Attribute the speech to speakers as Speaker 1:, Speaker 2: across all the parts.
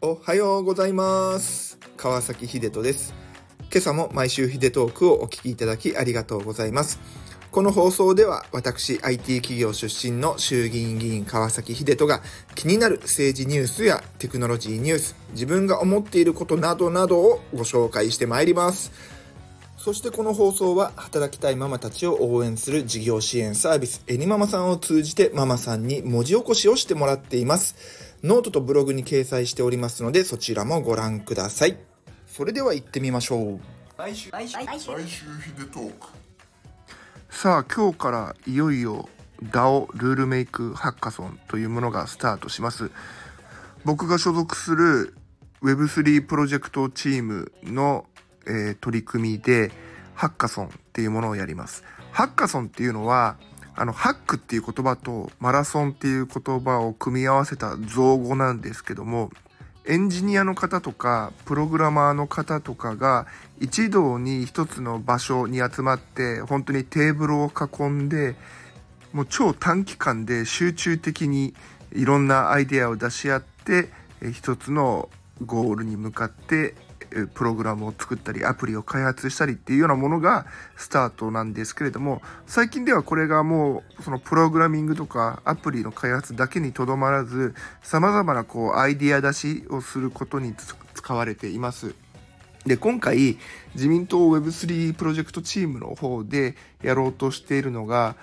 Speaker 1: おはようございます。川崎秀人です。今朝も毎週秀トークをお聞きいただきありがとうございます。この放送では私 IT 企業出身の衆議院議員川崎秀人が気になる政治ニュースやテクノロジーニュース自分が思っていることなどなどをご紹介してまいります。そしてこの放送は働きたいママたちを応援する事業支援サービスエニママさんを通じてママさんに文字起こしをしてもらっています。ノートとブログに掲載しておりますのでそちらもご覧ください。それでは行ってみましょう。
Speaker 2: 来週来週来週
Speaker 3: 来週ヒデトーク
Speaker 1: さあ今日からいよいよ DAO ルールメイクハッカソンというものがスタートします。僕が所属する Web3 プロジェクトチームのえ、取り組みで、ハッカソンっていうものをやります。ハッカソンっていうのは、あの、ハックっていう言葉とマラソンっていう言葉を組み合わせた造語なんですけども、エンジニアの方とか、プログラマーの方とかが一堂に一つの場所に集まって、本当にテーブルを囲んで、もう超短期間で集中的にいろんなアイデアを出し合って、一つのゴールに向かってプログラムを作ったりアプリを開発したりっていうようなものがスタートなんですけれども最近ではこれがもうそのプログラミングとかアプリの開発だけにとどまらず様々なこうアイデア出しをすることに使われています。で今回自民党 Web3 プロジェクトチームの方でやろうとしているのが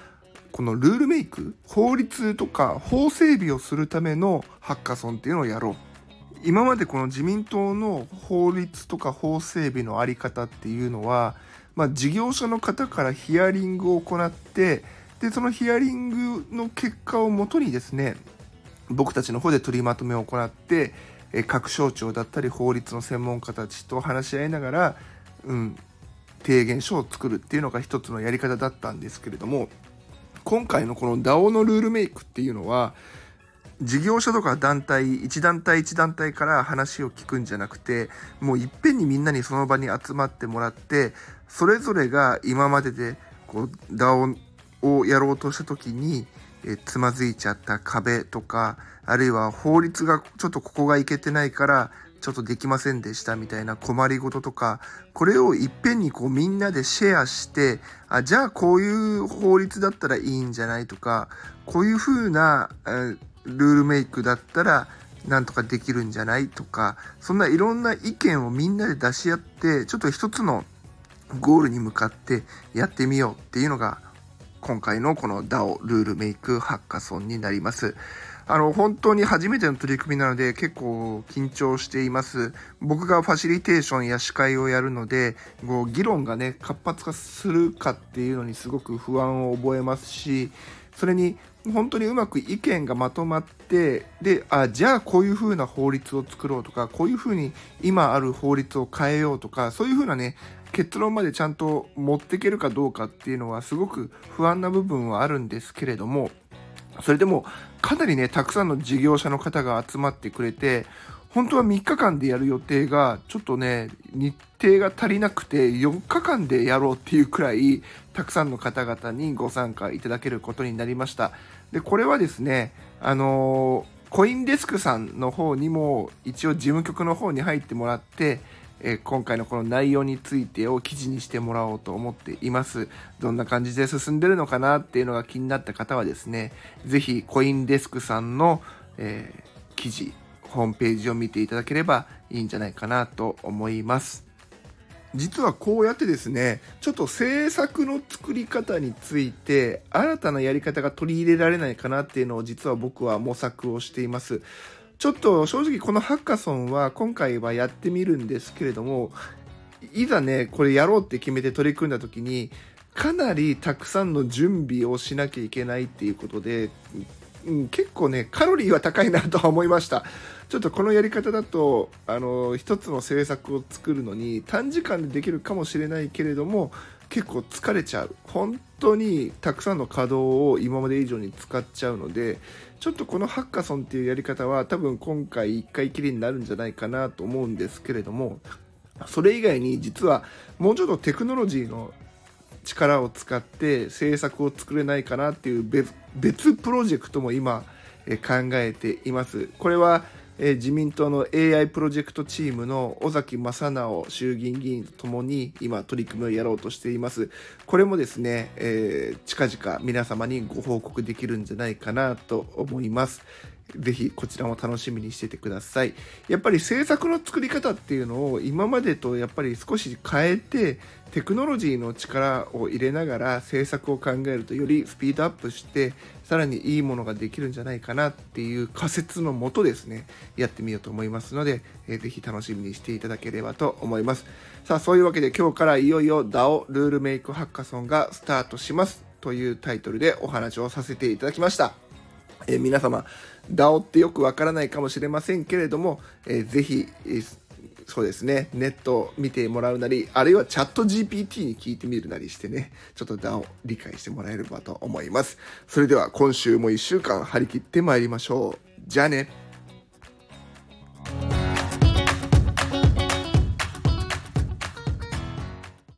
Speaker 1: このルールメイク法律とか法整備をするためのハッカソンっていうのをやろう今までこの自民党の法律とか法整備の在り方っていうのは、まあ、事業者の方からヒアリングを行ってでそのヒアリングの結果をもとにですね僕たちの方で取りまとめを行って各省庁だったり法律の専門家たちと話し合いながら、うん、提言書を作るっていうのが一つのやり方だったんですけれども今回のこの DAO のルールメイクっていうのは事業者とか団体一団体一団体から話を聞くんじゃなくてもういっぺんにみんなにその場に集まってもらってそれぞれが今まででこう DAO をやろうとした時にえつまずいちゃった壁とかあるいは法律がちょっとここがいけてないからちょっとできませんでしたみたいな困りごととかこれをいっぺんにこうみんなでシェアしてあじゃあこういう法律だったらいいんじゃないとかこういうふうな、えルールメイクだったらなんとかできるんじゃないとかそんないろんな意見をみんなで出し合ってちょっと一つのゴールに向かってやってみようっていうのが今回のこの DAO ルールメイクハッカソンになります。あの、本当に初めての取り組みなので結構緊張しています。僕がファシリテーションや司会をやるので、こう議論がね、活発化するかっていうのにすごく不安を覚えますし、それに本当にうまく意見がまとまってであじゃあこういうふうな法律を作ろうとかこういうふうに今ある法律を変えようとかそういうふうなね結論までちゃんと持っていけるかどうかっていうのはすごく不安な部分はあるんですけれどもそれでもかなりねたくさんの事業者の方が集まってくれて本当は3日間でやる予定が、ちょっとね、日程が足りなくて、4日間でやろうっていうくらい、たくさんの方々にご参加いただけることになりました。で、これはですね、あのー、コインデスクさんの方にも、一応事務局の方に入ってもらって、え、今回のこの内容についてを記事にしてもらおうと思っています。どんな感じで進んでるのかなっていうのが気になった方はですね、ぜひコインデスクさんの、えー、記事、ホームページを見ていただければいいんじゃないかなと思います。実はこうやってですね、ちょっと制作の作り方について新たなやり方が取り入れられないかなっていうのを実は僕は模索をしています。ちょっと正直このハッカソンは今回はやってみるんですけれども、いざね、これやろうって決めて取り組んだ時に、かなりたくさんの準備をしなきゃいけないっていうことで、うん、結構ねカロリーは高いなとは思いました。ちょっとこのやり方だとあの一つの政策を作るのに短時間でできるかもしれないけれども結構疲れちゃう。本当にたくさんの稼働を今まで以上に使っちゃうのでちょっとこのハッカソンっていうやり方は多分今回1回きりになるんじゃないかなと思うんですけれどもそれ以外に実はもうちょっとテクノロジーの力を使って政策を作れないかなっていう別プロジェクトも今、え考えています。これは、え自民党の AI プロジェクトチームの尾崎正直衆議院議員とともに今取り組みをやろうとしています。これもですね、えー、近々皆様にご報告できるんじゃないかなと思います。ぜひこちらも楽しみにしててください。やっぱり制作の作り方っていうのを今までとやっぱり少し変えてテクノロジーの力を入れながら制作を考えるとよりスピードアップしてさらにいいものができるんじゃないかなっていう仮説のもとですねやってみようと思いますので、えー、ぜひ楽しみにしていただければと思いますさあそういうわけで今日からいよいよ DAO ルールメイクハッカソンがスタートしますというタイトルでお話をさせていただきましたえー、皆様 DAO ってよくわからないかもしれませんけれども、えー、ぜひ、えー、そうですね、ネットを見てもらうなり、あるいはチャット GPT に聞いてみるなりしてね、ちょっと DAO 理解してもらえればと思います。それでは今週も1週間張り切ってまいりましょう。じゃあね。